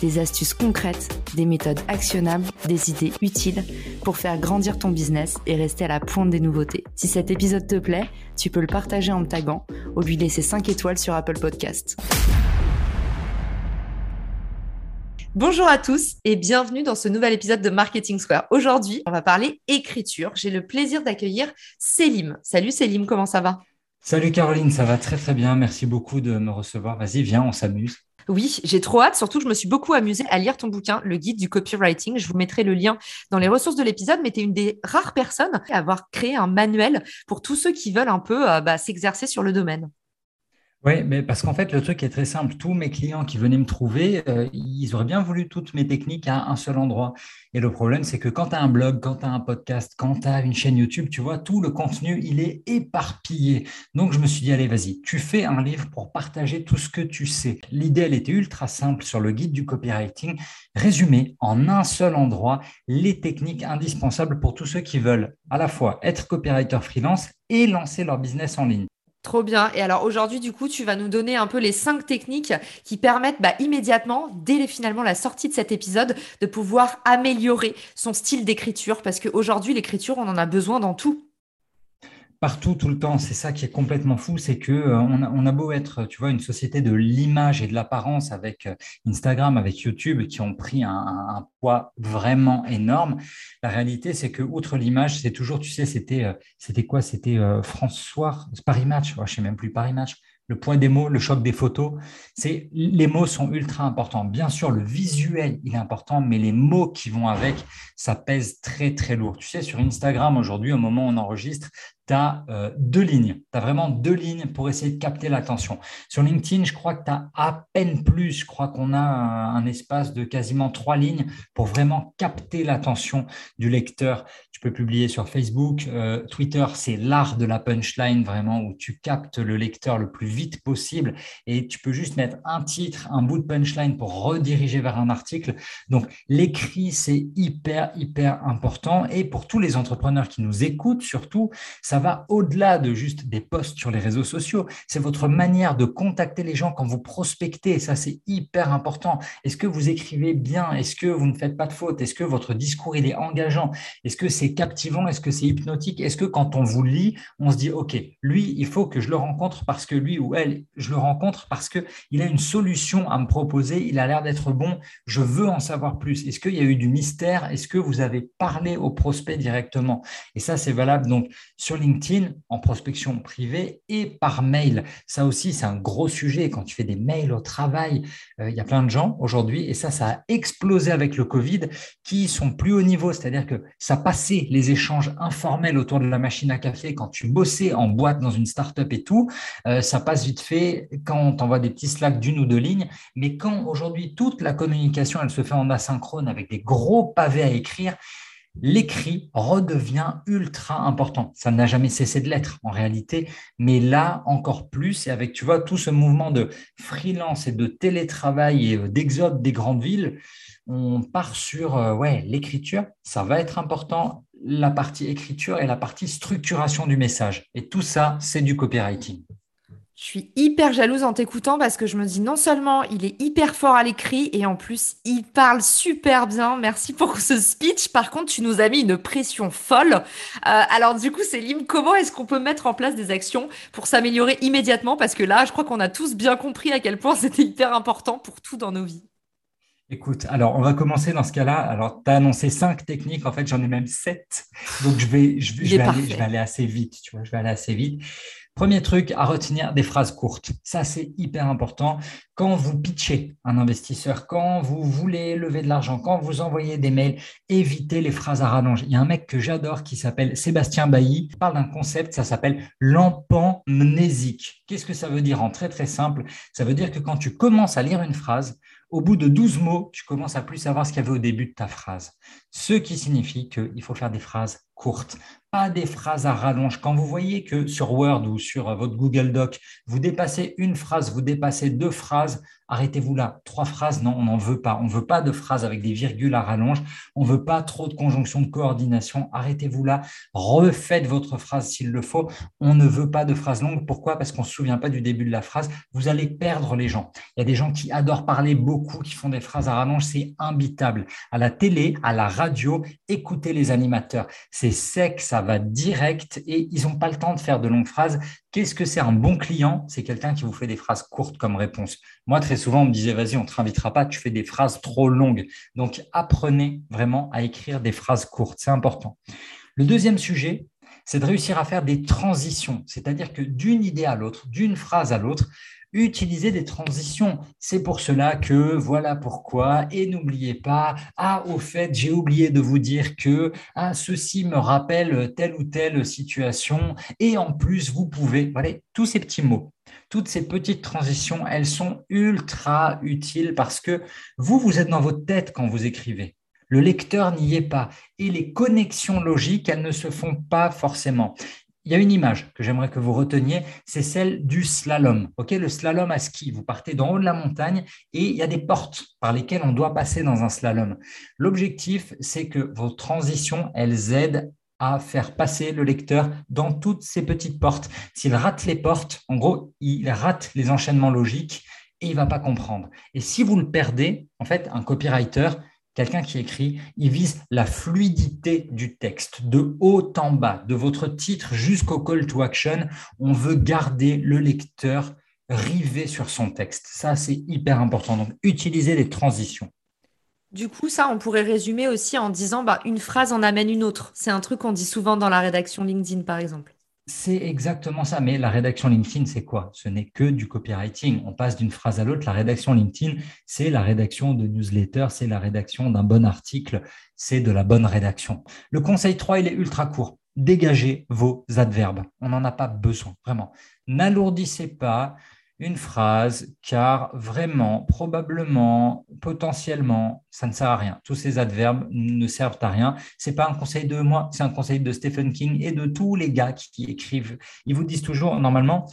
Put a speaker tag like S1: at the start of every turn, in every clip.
S1: des astuces concrètes, des méthodes actionnables, des idées utiles pour faire grandir ton business et rester à la pointe des nouveautés. Si cet épisode te plaît, tu peux le partager en me taguant ou lui laisser 5 étoiles sur Apple Podcast. Bonjour à tous et bienvenue dans ce nouvel épisode de Marketing Square. Aujourd'hui, on va parler écriture. J'ai le plaisir d'accueillir Célim. Salut Célim, comment ça va?
S2: Salut Caroline, ça va très très bien. Merci beaucoup de me recevoir. Vas-y, viens, on s'amuse.
S1: Oui, j'ai trop hâte. Surtout, je me suis beaucoup amusée à lire ton bouquin, le guide du copywriting. Je vous mettrai le lien dans les ressources de l'épisode, mais tu es une des rares personnes à avoir créé un manuel pour tous ceux qui veulent un peu euh, bah, s'exercer sur le domaine.
S2: Oui, mais parce qu'en fait, le truc est très simple. Tous mes clients qui venaient me trouver, euh, ils auraient bien voulu toutes mes techniques à un seul endroit. Et le problème, c'est que quand tu as un blog, quand tu as un podcast, quand tu as une chaîne YouTube, tu vois, tout le contenu, il est éparpillé. Donc, je me suis dit, allez, vas-y, tu fais un livre pour partager tout ce que tu sais. L'idée, elle était ultra simple sur le guide du copywriting. Résumer en un seul endroit les techniques indispensables pour tous ceux qui veulent à la fois être copywriter freelance et lancer leur business en ligne.
S1: Trop bien. Et alors aujourd'hui, du coup, tu vas nous donner un peu les cinq techniques qui permettent bah, immédiatement, dès finalement la sortie de cet épisode, de pouvoir améliorer son style d'écriture. Parce qu'aujourd'hui, l'écriture, on en a besoin dans tout
S2: partout, tout le temps. C'est ça qui est complètement fou, c'est que euh, on, a, beau être, tu vois, une société de l'image et de l'apparence avec euh, Instagram, avec YouTube, qui ont pris un, poids vraiment énorme. La réalité, c'est que outre l'image, c'est toujours, tu sais, c'était, euh, c'était quoi? C'était François, Paris Match. je sais même plus Paris Match le point des mots, le choc des photos, c'est les mots sont ultra importants. Bien sûr, le visuel, il est important, mais les mots qui vont avec, ça pèse très, très lourd. Tu sais, sur Instagram, aujourd'hui, au moment où on enregistre, tu euh, deux lignes. Tu as vraiment deux lignes pour essayer de capter l'attention. Sur LinkedIn, je crois que tu as à peine plus. Je crois qu'on a un, espace de quasiment trois lignes pour vraiment capter l'attention du lecteur. Tu peux publier sur Facebook. Euh, Twitter, c'est l'art de la punchline, vraiment, où tu captes le lecteur le plus vite possible. Et tu peux juste mettre un titre, un bout de punchline pour rediriger vers un article. Donc, l'écrit, c'est hyper, hyper important. Et pour tous les entrepreneurs qui nous écoutent, surtout, ça va au-delà de juste des posts sur les réseaux sociaux. C'est votre manière de contacter les gens quand vous prospectez. Ça, c'est hyper important. Est-ce que vous écrivez bien? Est-ce que vous ne faites pas de fautes Est-ce que votre discours, il est engageant? Est-ce que c'est captivant? Est-ce que c'est hypnotique? Est-ce que quand on vous lit, on se dit, OK, lui, il faut que je le rencontre parce que lui ou elle, je le rencontre parce qu'il a une solution à me proposer, il a l'air d'être bon, je veux en savoir plus. Est-ce qu'il y a eu du mystère? Est-ce que vous avez parlé au prospect directement? Et ça, c'est valable donc sur LinkedIn LinkedIn en prospection privée et par mail. Ça aussi, c'est un gros sujet. Quand tu fais des mails au travail, euh, il y a plein de gens aujourd'hui, et ça, ça a explosé avec le Covid, qui sont plus haut niveau. C'est-à-dire que ça passait les échanges informels autour de la machine à café quand tu bossais en boîte dans une startup et tout. Euh, ça passe vite fait quand on t'envoie des petits slacks d'une ou deux lignes. Mais quand aujourd'hui, toute la communication, elle se fait en asynchrone avec des gros pavés à écrire, l'écrit redevient ultra important. Ça n'a jamais cessé de l'être en réalité, mais là encore plus, et avec, tu tout ce mouvement de freelance et de télétravail et euh, d'exode des grandes villes, on part sur euh, l'écriture, ça va être important, la partie écriture et la partie structuration du message. Et tout ça, c'est du copywriting.
S1: Je suis hyper jalouse en t'écoutant parce que je me dis non seulement il est hyper fort à l'écrit et en plus il parle super bien. Merci pour ce speech. Par contre, tu nous as mis une pression folle. Euh, alors du coup, Célim, comment est-ce qu'on peut mettre en place des actions pour s'améliorer immédiatement? Parce que là, je crois qu'on a tous bien compris à quel point c'était hyper important pour tout dans nos vies.
S2: Écoute, alors on va commencer dans ce cas-là. Alors, tu as annoncé cinq techniques, en fait, j'en ai même sept. Donc, je vais, je, vais aller, je vais aller assez vite, tu vois, je vais aller assez vite. Premier truc à retenir, des phrases courtes. Ça, c'est hyper important. Quand vous pitchez un investisseur, quand vous voulez lever de l'argent, quand vous envoyez des mails, évitez les phrases à rallonge. Il y a un mec que j'adore qui s'appelle Sébastien Bailly. Il parle d'un concept, ça s'appelle l'empamnésique. Qu'est-ce que ça veut dire en très très simple? Ça veut dire que quand tu commences à lire une phrase, Au bout de 12 mots, tu commences à plus savoir ce qu'il y avait au début de ta phrase. Ce qui signifie qu'il faut faire des phrases courtes, pas des phrases à rallonge. Quand vous voyez que sur Word ou sur votre Google Doc, vous dépassez une phrase, vous dépassez deux phrases, arrêtez-vous là. Trois phrases, non, on n'en veut pas. On ne veut pas de phrases avec des virgules à rallonge. On ne veut pas trop de conjonctions de coordination. Arrêtez-vous là. Refaites votre phrase s'il le faut. On ne veut pas de phrases longues. Pourquoi? Parce qu'on ne se souvient pas du début de la phrase. Vous allez perdre les gens. Il y a des gens qui adorent parler beaucoup, qui font des phrases à rallonge. C'est imbitable. À la télé, à la radio, écoutez les animateurs. C'est sec, ça va direct et ils n'ont pas le temps de faire de longues phrases. Qu'est-ce que c'est un bon client? C'est quelqu'un qui vous fait des phrases courtes comme réponse. Moi, très souvent, on me disait, vas-y, on ne te réinvitera pas, tu fais des phrases trop longues. Donc, apprenez vraiment à écrire des phrases courtes. C'est important. Le deuxième sujet, c'est de réussir à faire des transitions, c'est-à-dire que d'une idée à l'autre, d'une phrase à l'autre, utiliser des transitions. C'est pour cela que voilà pourquoi. Et n'oubliez pas, ah, au fait, j'ai oublié de vous dire que ah, ceci me rappelle telle ou telle situation. Et en plus, vous pouvez, voilà, tous ces petits mots. Toutes ces petites transitions, elles sont ultra utiles parce que vous, vous êtes dans votre tête quand vous écrivez. Le lecteur n'y est pas. Et les connexions logiques, elles ne se font pas forcément il y a une image que j'aimerais que vous reteniez, c'est celle du slalom. Le slalom à ski. Vous partez d'en haut de la montagne et il y a des portes par lesquelles on doit passer dans un slalom. L'objectif, c'est que vos transitions, elles aident à faire passer le lecteur dans toutes ces petites portes. S'il rate les portes, en gros, il rate les enchaînements logiques et il va pas comprendre. Et si vous le perdez, en fait, un copywriter, Quelqu'un qui écrit, il vise la fluidité du texte, de haut en bas, de votre titre jusqu'au call to action. On veut garder le lecteur rivé sur son texte. Ça, c'est hyper important. Donc, utilisez les transitions.
S3: Du coup, ça, on pourrait résumer aussi en disant bah, une phrase en amène une autre. C'est un truc qu'on dit souvent dans la rédaction LinkedIn, par exemple.
S2: C'est exactement ça. Mais la rédaction LinkedIn, c'est quoi? Ce n'est que du copywriting. On passe d'une phrase à l'autre. La rédaction LinkedIn, c'est la rédaction de newsletter, c'est la rédaction d'un bon article, c'est de la bonne rédaction. Le conseil 3, il est ultra court. Dégagez vos adverbes. On n'en a pas besoin, vraiment. N'alourdissez pas une phrase, car vraiment, probablement, potentiellement, ça ne sert à rien. Tous ces adverbes ne servent à rien. Ce n'est pas un conseil de moi, c'est un conseil de Stephen King et de tous les gars qui, écrivent. Ils vous disent toujours, normalement,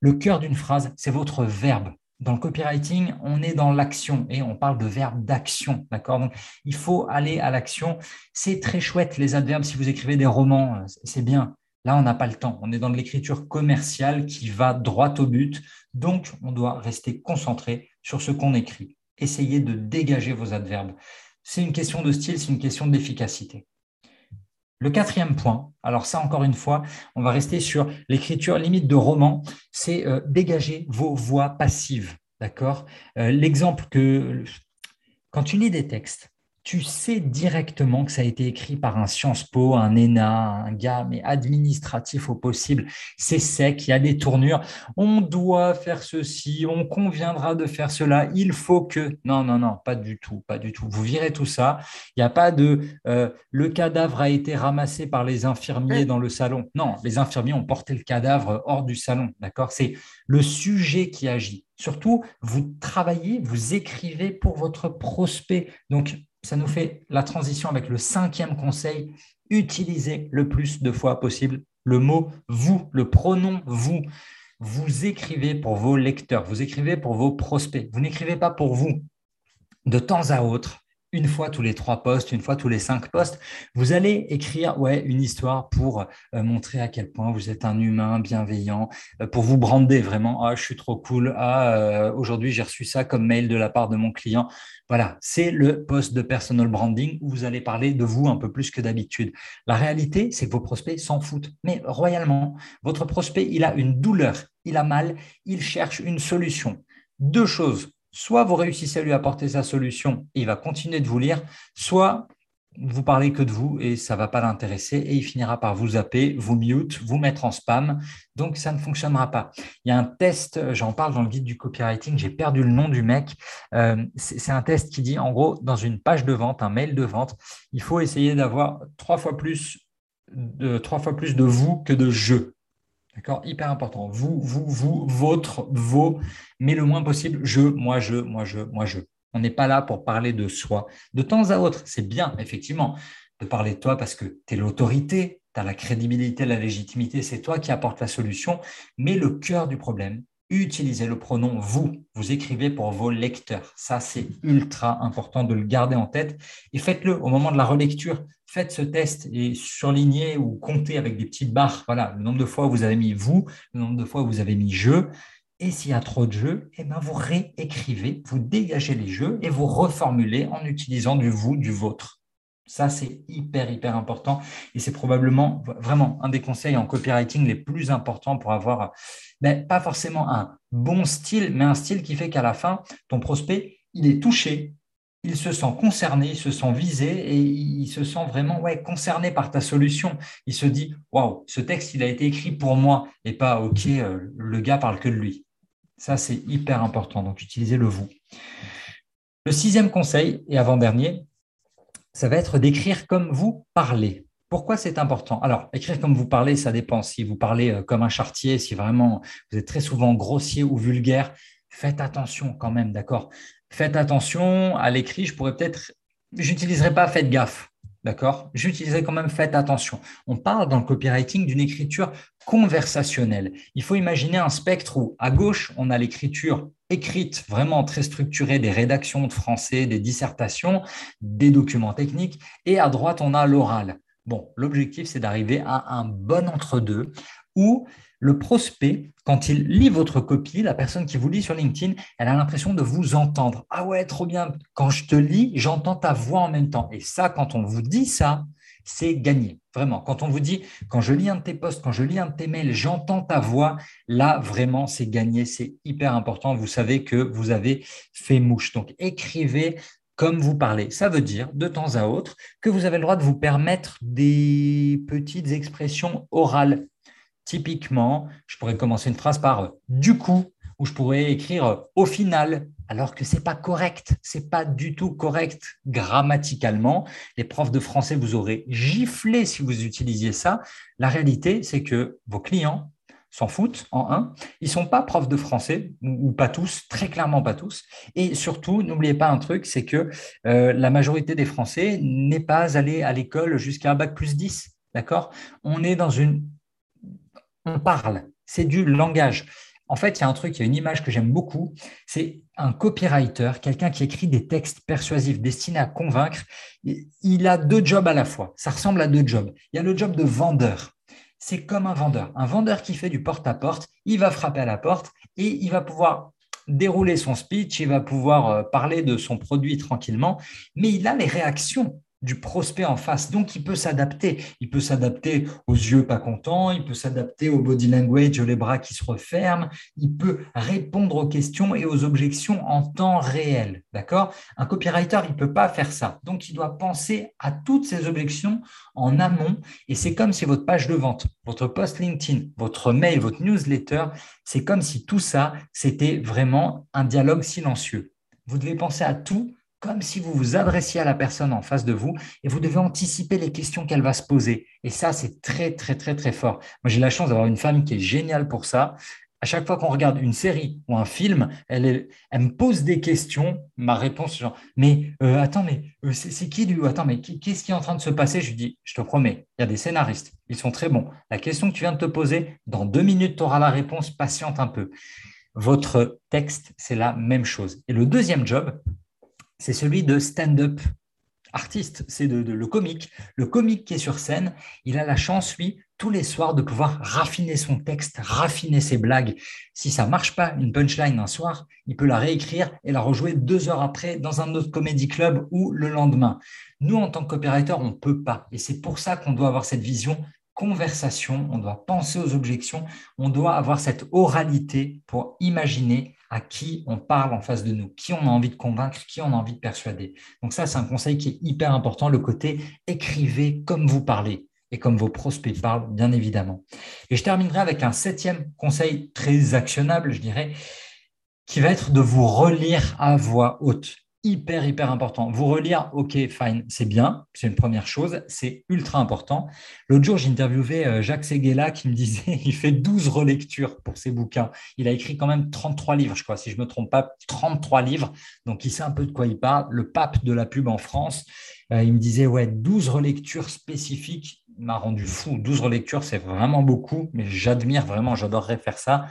S2: le cœur d'une phrase, c'est votre verbe. Dans le copywriting, on est dans l'action et on parle de verbe d'action, d'accord? Donc, il faut aller à l'action. C'est très chouette les adverbes. Si vous écrivez des romans, c'est bien. Là, on n'a pas le temps. On est dans de l'écriture commerciale qui va droit au but. Donc, on doit rester concentré sur ce qu'on écrit. Essayez de dégager vos adverbes. C'est une question de style, c'est une question d'efficacité. Le quatrième point, alors ça encore une fois, on va rester sur l'écriture limite de roman, c'est euh, dégager vos voix passives. D'accord? Euh, L'exemple que quand tu lis des textes, tu sais directement que ça a été écrit par un Sciences Po, un ENA, un gars, mais administratif au possible. C'est sec, il y a des tournures. On doit faire ceci, on conviendra de faire cela. Il faut que. Non, non, non, pas du tout, pas du tout. Vous virez tout ça. Il n'y a pas de. Euh, le cadavre a été ramassé par les infirmiers dans le salon. Non, les infirmiers ont porté le cadavre hors du salon. D'accord? C'est le sujet qui agit. Surtout, vous travaillez, vous écrivez pour votre prospect. Donc, ça nous fait la transition avec le cinquième conseil. Utilisez le plus de fois possible le mot vous, le pronom vous. Vous écrivez pour vos lecteurs, vous écrivez pour vos prospects. Vous n'écrivez pas pour vous. De temps à autre, une fois tous les trois postes, une fois tous les cinq postes, vous allez écrire ouais, une histoire pour euh, montrer à quel point vous êtes un humain bienveillant, euh, pour vous brander vraiment. Ah, je suis trop cool. Ah, euh, aujourd'hui, j'ai reçu ça comme mail de la part de mon client. Voilà, c'est le poste de personal branding où vous allez parler de vous un peu plus que d'habitude. La réalité, c'est que vos prospects s'en foutent, mais royalement. Votre prospect, il a une douleur, il a mal, il cherche une solution. Deux choses soit vous réussissez à lui apporter sa solution et il va continuer de vous lire, soit vous parlez que de vous et ça va pas l'intéresser et il finira par vous zapper, vous mute, vous mettre en spam. Donc ça ne fonctionnera pas. Il y a un test, j'en parle dans le guide du copywriting, j'ai perdu le nom du mec. Euh, c'est un test qui dit en gros dans une page de vente, un mail de vente, il faut essayer d'avoir trois fois plus de trois fois plus de vous que de je. D'accord? Hyper important. Vous, vous, vous, votre, vos, mais le moins possible je, moi, je, moi, je, moi, je. On n'est pas là pour parler de soi. De temps à autre, c'est bien, effectivement, de parler de toi parce que tu es l'autorité, tu as la crédibilité, la légitimité, c'est toi qui apportes la solution. Mais le cœur du problème, utilisez le pronom vous. Vous écrivez pour vos lecteurs. Ça, c'est ultra important de le garder en tête. Et faites-le au moment de la relecture. Faites ce test et surlignez ou comptez avec des petites barres. Voilà, le nombre de fois où vous avez mis vous, le nombre de fois où vous avez mis je. Et s'il y a trop de jeux, eh ben vous réécrivez, vous dégagez les jeux et vous reformulez en utilisant du vous, du vôtre. Ça, c'est hyper, hyper important. Et c'est probablement vraiment un des conseils en copywriting les plus importants pour avoir, ben, pas forcément un bon style, mais un style qui fait qu'à la fin, ton prospect, il est touché, il se sent concerné, il se sent visé et il se sent vraiment ouais, concerné par ta solution. Il se dit, waouh, ce texte, il a été écrit pour moi et pas, OK, euh, le gars parle que de lui. Ça, c'est hyper important. Donc, utilisez le vous. Le sixième conseil, et avant-dernier, ça va être d'écrire comme vous parlez. Pourquoi c'est important? Alors, écrire comme vous parlez, ça dépend. Si vous parlez euh, comme un chartier, si vraiment vous êtes très souvent grossier ou vulgaire, faites attention quand même, d'accord? Faites attention à l'écrit. Je pourrais peut-être, j'utiliserai pas faites gaffe. D'accord? J'utiliserai quand même, faites attention. On parle dans le copywriting d'une écriture conversationnelle. Il faut imaginer un spectre où à gauche, on a l'écriture écrite, vraiment très structurée, des rédactions de français, des dissertations, des documents techniques, et à droite, on a l'oral. Bon, l'objectif, c'est d'arriver à un bon entre-deux où le prospect, quand il lit votre copie, la personne qui vous lit sur LinkedIn, elle a l'impression de vous entendre. Ah ouais, trop bien. Quand je te lis, j'entends ta voix en même temps. Et ça, quand on vous dit ça, c'est gagné. Vraiment. Quand on vous dit, quand je lis un de tes posts, quand je lis un de tes mails, j'entends ta voix, là, vraiment, c'est gagné. C'est hyper important. Vous savez que vous avez fait mouche. Donc, écrivez comme vous parlez. Ça veut dire, de temps à autre, que vous avez le droit de vous permettre des petites expressions orales Typiquement, je pourrais commencer une phrase par du coup, ou je pourrais écrire au final, alors que ce n'est pas correct, ce n'est pas du tout correct grammaticalement. Les profs de français vous auraient giflé si vous utilisiez ça. La réalité, c'est que vos clients s'en foutent en un. Ils ne sont pas profs de français, ou pas tous, très clairement pas tous. Et surtout, n'oubliez pas un truc, c'est que euh, la majorité des Français n'est pas allé à l'école jusqu'à un bac plus 10. D'accord? On est dans une on parle, c'est du langage. En fait, il y a un truc, il y a une image que j'aime beaucoup, c'est un copywriter, quelqu'un qui écrit des textes persuasifs destinés à convaincre. Il a deux jobs à la fois, ça ressemble à deux jobs. Il y a le job de vendeur. C'est comme un vendeur. Un vendeur qui fait du porte-à-porte, il va frapper à la porte et il va pouvoir dérouler son speech, il va pouvoir euh, parler de son produit tranquillement, mais il a les réactions du prospect en face. Donc, il peut s'adapter. Il peut s'adapter aux yeux pas contents, il peut s'adapter au body language, les bras qui se referment, il peut répondre aux questions et aux objections en temps réel. D'accord? Un copywriter, il ne peut pas faire ça. Donc, il doit penser à toutes ces objections en amont. Et c'est comme si votre page de vente, votre post LinkedIn, votre mail, votre newsletter, c'est comme si tout ça, c'était vraiment un dialogue silencieux. Vous devez penser à tout comme si vous vous adressiez à la personne en face de vous et vous devez anticiper les questions qu'elle va se poser. Et ça, c'est très, très, très, très fort. Moi, j'ai la chance d'avoir une femme qui est géniale pour ça. À chaque fois qu'on regarde une série ou un film, elle, me pose des questions. Ma réponse, genre, mais euh, attends, mais euh, c'est qui lui? Attends, mais qu'est-ce qui est en train de se passer? Je lui dis, je te promets, il y a des scénaristes, ils sont très bons. La question que tu viens de te poser, dans deux minutes, tu auras la réponse, patiente un peu. Votre texte, c'est la même chose. Et le deuxième job, c'est celui de stand-up artiste, c'est de, le comique. Le comique qui est sur scène, il a la chance, lui, tous les soirs de pouvoir raffiner son texte, raffiner ses blagues. Si ça marche pas, une punchline un soir, il peut la réécrire et la rejouer deux heures après dans un autre comédie club ou le lendemain. Nous, en tant que on ne peut pas. Et c'est pour ça qu'on doit avoir cette vision conversation, on doit penser aux objections, on doit avoir cette oralité pour imaginer à qui on parle en face de nous, qui on a envie de convaincre, qui on a envie de persuader. Donc ça, c'est un conseil qui est hyper important, le côté écrivez comme vous parlez et comme vos prospects parlent, bien évidemment. Et je terminerai avec un septième conseil très actionnable, je dirais, qui va être de vous relire à voix haute. Hyper, hyper important. Vous relire, ok, fine, c'est bien, c'est une première chose, c'est ultra important. L'autre jour, j'ai interviewé euh, Jacques Seguela qui me disait il fait 12 relectures pour ses bouquins. Il a écrit quand même 33 livres, je crois, si je ne me trompe pas, 33 livres. Donc, il sait un peu de quoi il parle. Le pape de la pub en France, euh, il me disait, ouais, 12 relectures spécifiques m'a rendu fou. 12 relectures, c'est vraiment beaucoup, mais j'admire vraiment, j'adorerais faire ça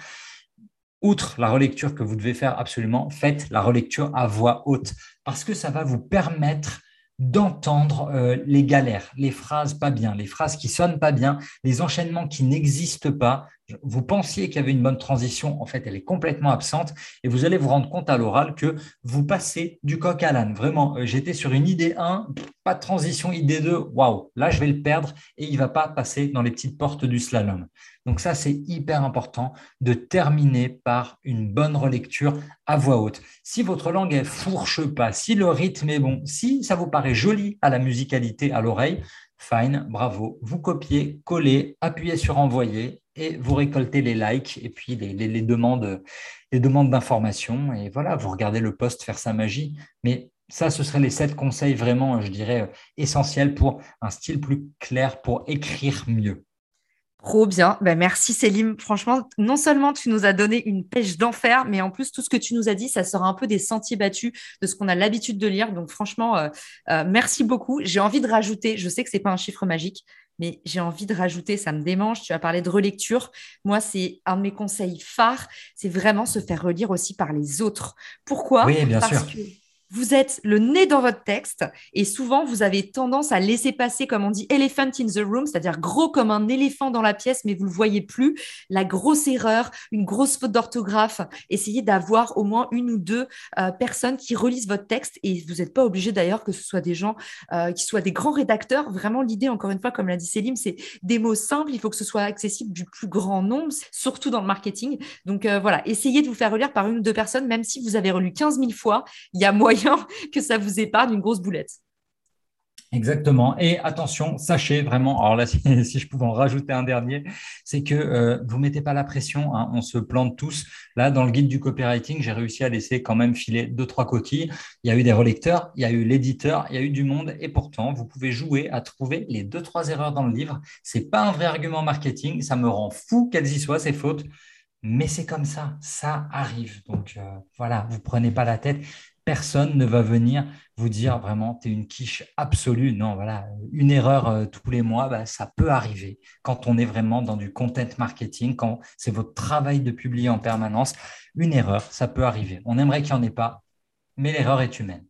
S2: outre la relecture que vous devez faire absolument, faites la relecture à voix haute parce que ça va vous permettre d'entendre euh, les galères, les phrases pas bien, les phrases qui sonnent pas bien, les enchaînements qui n'existent pas. Vous pensiez qu'il y avait une bonne transition, en fait, elle est complètement absente et vous allez vous rendre compte à l'oral que vous passez du coq à l'âne. Vraiment, euh, j'étais sur une idée 1, pas de transition, idée 2, waouh, là je vais le perdre et il va pas passer dans les petites portes du slalom. Donc ça, c'est hyper important de terminer par une bonne relecture à voix haute. Si votre langue est fourche pas, si le rythme est bon, si ça vous paraît joli à la musicalité, à l'oreille, fine, bravo. Vous copiez, collez, appuyez sur envoyer et vous récoltez les likes et puis les, demandes, les demandes d'information. Et voilà, vous regardez le poste faire sa magie. Mais ça, ce seraient les sept conseils vraiment, je dirais, essentiels pour un style plus clair, pour écrire mieux.
S1: Trop bien. Ben, merci Céline. Franchement, non seulement tu nous as donné une pêche d'enfer, mais en plus tout ce que tu nous as dit, ça sort un peu des sentiers battus de ce qu'on a l'habitude de lire. Donc franchement, euh, euh, merci beaucoup. J'ai envie de rajouter, je sais que c'est pas un chiffre magique, mais j'ai envie de rajouter, ça me démange. Tu as parlé de relecture. Moi, c'est un de mes conseils phares, c'est vraiment se faire relire aussi par les autres. Pourquoi?
S2: Oui, bien sûr
S1: vous êtes le nez dans votre texte et souvent vous avez tendance à laisser passer, comme on dit, elephant in the room, c'est-à-dire gros comme un éléphant dans la pièce, mais vous ne le voyez plus. La grosse erreur, une grosse faute d'orthographe. Essayez d'avoir au moins une ou deux euh, personnes qui relisent votre texte et vous n'êtes pas obligé d'ailleurs que ce soit des gens euh, qui soient des grands rédacteurs. Vraiment, l'idée, encore une fois, comme l'a dit Célim, c'est des mots simples. Il faut que ce soit accessible du plus grand nombre, surtout dans le marketing. Donc euh, voilà, essayez de vous faire relire par une ou deux personnes, même si vous avez relu 15 000 fois. Il y a moyen que ça vous épargne une grosse boulette.
S2: Exactement. Et attention, sachez vraiment, alors là, si, je pouvais en rajouter un dernier, c'est que euh, vous ne mettez pas la pression, hein, on se plante tous. Là, dans le guide du copywriting, j'ai réussi à laisser quand même filer deux, trois coquilles. Il y a eu des relecteurs, il y a eu l'éditeur, il y a eu du monde, et pourtant, vous pouvez jouer à trouver les deux, trois erreurs dans le livre. Ce n'est pas un vrai argument marketing, ça me rend fou qu'elles y soient, ces fautes. Mais c'est comme ça, ça arrive. Donc euh, voilà, vous prenez pas la tête personne ne va venir vous dire vraiment, tu es une quiche absolue. Non, voilà, une erreur euh, tous les mois, bah, ça peut arriver quand on est vraiment dans du content marketing, quand c'est votre travail de publier en permanence. Une erreur, ça peut arriver. On aimerait qu'il n'y en ait pas, mais l'erreur est humaine.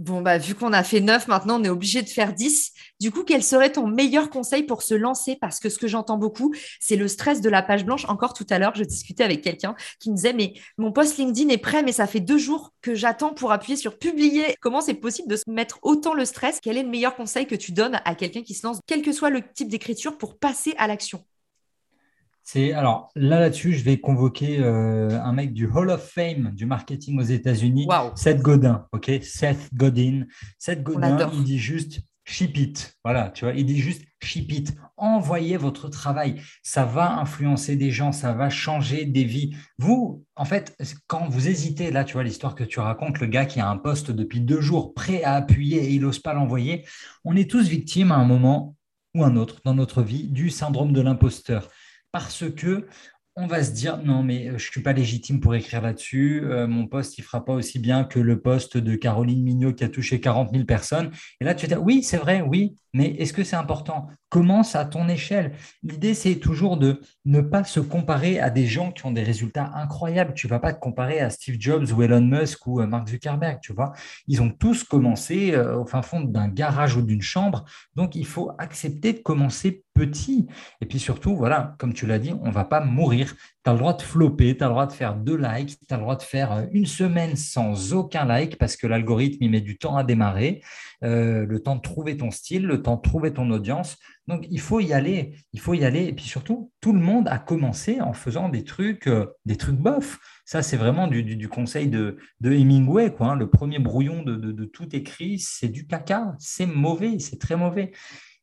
S1: Bon, bah, vu qu'on a fait 9, maintenant on est obligé de faire 10. Du coup, quel serait ton meilleur conseil pour se lancer? Parce que ce que j'entends beaucoup, c'est le stress de la page blanche. Encore tout à l'heure, je discutais avec quelqu'un qui me disait, mais mon post LinkedIn est prêt, mais ça fait deux jours que j'attends pour appuyer sur publier. Comment c'est possible de se mettre autant le stress? Quel est le meilleur conseil que tu donnes à quelqu'un qui se lance, quel que soit le type d'écriture, pour passer à l'action?
S2: Alors là là-dessus, je vais convoquer euh, un mec du Hall of Fame du marketing aux États-Unis, Seth Godin. Ok, Seth Godin. Seth Godin, il dit juste ship it. Voilà, tu vois, il dit juste ship it. Envoyez votre travail. Ça va influencer des gens, ça va changer des vies. Vous, en fait, quand vous hésitez, là, tu vois, l'histoire que tu racontes, le gars qui a un poste depuis deux jours, prêt à appuyer et il n'ose pas l'envoyer, on est tous victimes à un moment ou un autre dans notre vie du syndrome de l'imposteur parce que on va se dire non mais euh, je ne suis pas légitime pour écrire là-dessus, euh, mon poste il fera pas aussi bien que le poste de Caroline Mignot qui a touché 40 000 personnes. Et là tu dis oui c'est vrai, oui, mais est-ce que c'est important? Commence à ton échelle? L'idée c'est toujours de ne pas se comparer à des gens qui ont des résultats incroyables. Tu vas pas te comparer à Steve Jobs ou Elon Musk ou euh, Mark Zuckerberg, tu vois? Ils ont tous commencé au fin fond d'un garage ou d'une chambre, donc il faut accepter de commencer petit. Et puis surtout, voilà, comme tu l'as dit, on ne va pas mourir. Tu as le droit de flopper, tu as le droit de faire deux likes, tu as le droit de faire euh, une semaine sans aucun like parce que l'algorithme, il met du temps à démarrer, euh, le temps de trouver ton style, le trouver ton audience. Donc, il faut y aller, il faut y aller. Et puis surtout, tout le monde a commencé en faisant des trucs, euh, des trucs bof. Ça, c'est vraiment du, conseil de, Hemingway. Quoi, hein. Le premier brouillon de, de tout écrit, c'est du caca. C'est mauvais, c'est très mauvais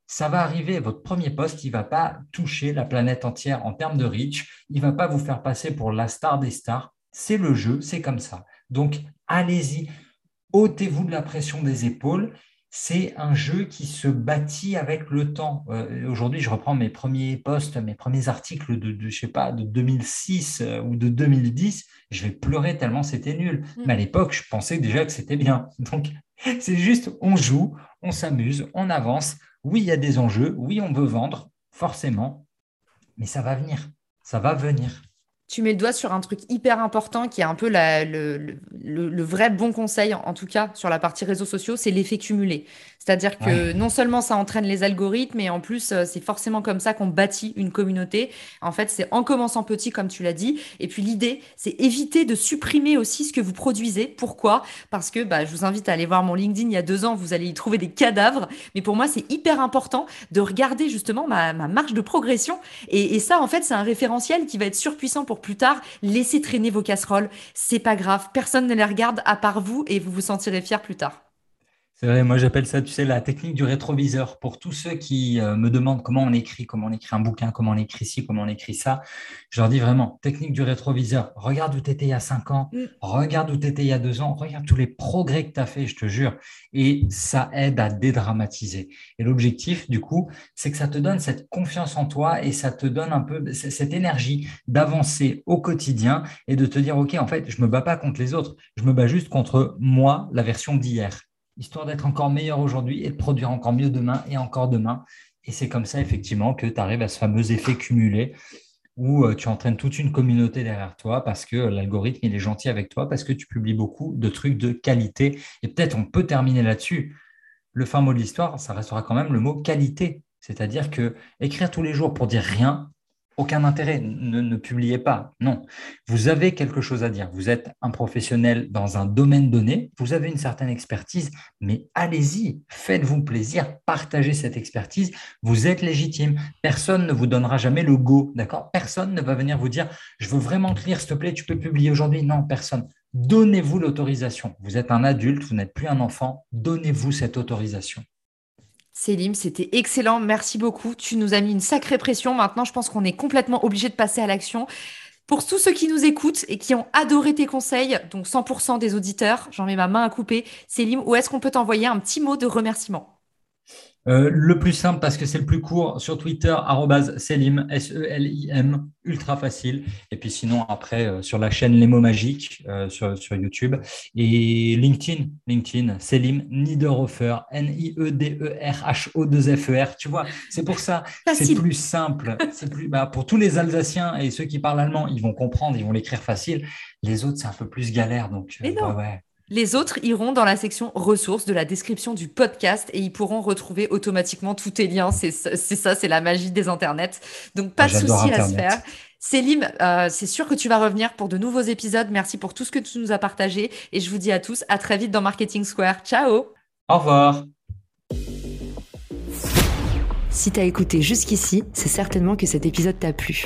S2: ça va arriver, votre premier poste, il ne va pas toucher la planète entière en termes de reach, il ne va pas vous faire passer pour la star des stars. C'est le jeu, c'est comme ça. Donc, allez-y, ôtez-vous de la pression des épaules c'est un jeu qui se bâtit avec le temps. Euh, aujourd'hui, je reprends mes premiers posts, mes premiers articles de, je sais pas, de 2006 euh, ou de 2010. Je vais pleurer tellement c'était nul. Mm. Mais à l'époque, je pensais déjà que c'était bien. Donc, c'est juste, on joue, on s'amuse, on avance. Oui, il y a des enjeux. Oui, on veut vendre, forcément. Mais ça va venir. Ça va venir
S3: tu mets le doigt sur un truc hyper important qui est un peu le, vrai bon conseil, en tout cas sur la partie réseaux sociaux, c'est l'effet cumulé. C'est-à-dire que non seulement ça entraîne les algorithmes, mais en plus, euh, c'est forcément comme ça qu'on bâtit une communauté. En fait, c'est en commençant petit, comme tu l'as dit. Et puis l'idée, c'est éviter de supprimer aussi ce que vous produisez. Pourquoi? Parce que bah, je vous invite à aller voir mon LinkedIn il y a deux ans, vous allez y trouver des cadavres. Mais pour moi, c'est hyper important de regarder justement ma, marge de progression. Et, et ça, en fait, c'est un référentiel qui va être surpuissant pour plus tard. Laissez traîner vos casseroles. C'est pas grave. Personne ne les regarde à part vous et vous vous sentirez fier plus tard.
S2: C'est vrai, moi j'appelle ça, tu sais, la technique du rétroviseur. Pour tous ceux qui euh, me demandent comment on écrit, comment on écrit un bouquin, comment on écrit ci, comment on écrit ça, je leur dis vraiment, technique du rétroviseur. Regarde où tu étais il y a cinq ans, mm. regarde où tu étais il y a deux ans, regarde tous les progrès que tu as fait, je te jure. Et ça aide à dédramatiser. Et l'objectif, du coup, c'est que ça te donne cette confiance en toi et ça te donne un peu cette énergie d'avancer au quotidien et de te dire, OK, en fait, je me bats pas contre les autres, je me bats juste contre moi, la version d'hier histoire d'être encore meilleur aujourd'hui et de produire encore mieux demain et encore demain. Et c'est comme ça, effectivement, que tu arrives à ce fameux effet cumulé où euh, tu entraînes toute une communauté derrière toi parce que l'algorithme, il est gentil avec toi, parce que tu publies beaucoup de trucs de qualité. Et peut-être on peut terminer là-dessus. Le fin mot de l'histoire, ça restera quand même le mot qualité. C'est-à-dire que écrire tous les jours pour dire rien, aucun intérêt, ne, publiez pas. Non, vous avez quelque chose à dire. Vous êtes un professionnel dans un domaine donné, vous avez une certaine expertise, mais allez-y, faites-vous plaisir, partagez cette expertise. Vous êtes légitime. Personne ne vous donnera jamais le go, d'accord? Personne ne va venir vous dire, je veux vraiment te lire, s'il te plaît, tu peux publier aujourd'hui. Non, personne. Donnez-vous l'autorisation. Vous êtes un adulte, vous n'êtes plus un enfant. Donnez-vous cette autorisation.
S3: Célim, c'était excellent. Merci beaucoup. Tu nous as mis une sacrée pression. Maintenant, je pense qu'on est complètement obligé de passer à l'action. Pour tous ceux qui nous écoutent et qui ont adoré tes conseils, donc 100% des auditeurs, j'en mets ma main à couper. Célim, où est-ce qu'on peut t'envoyer un petit mot de remerciement?
S2: Euh, le plus simple parce que c'est le plus court sur Twitter, Selim, S-E-L-I-M, ultra facile. Et puis sinon, après, euh, sur la chaîne Les mots magiques euh, sur, sur, YouTube. Et LinkedIn, LinkedIn, Selim Niederhofer, N-I-E-D-E-R-H-O-2-F-E-R. Tu vois, c'est pour ça, c'est plus simple. C'est plus, bah, pour tous les Alsaciens et ceux qui parlent allemand, ils vont comprendre, ils vont l'écrire facile. Les autres, c'est un peu plus galère. Donc,
S3: bah ouais. Les autres iront dans la section ressources de la description du podcast et ils pourront retrouver automatiquement tous tes liens. C'est ça, c'est la magie des internets. Donc pas de souci à se faire. Célim, euh, c'est sûr que tu vas revenir pour de nouveaux épisodes. Merci pour tout ce que tu nous as partagé et je vous dis à tous à très vite dans Marketing Square. Ciao.
S2: Au revoir.
S1: Si t'as écouté jusqu'ici, c'est certainement que cet épisode t'a plu.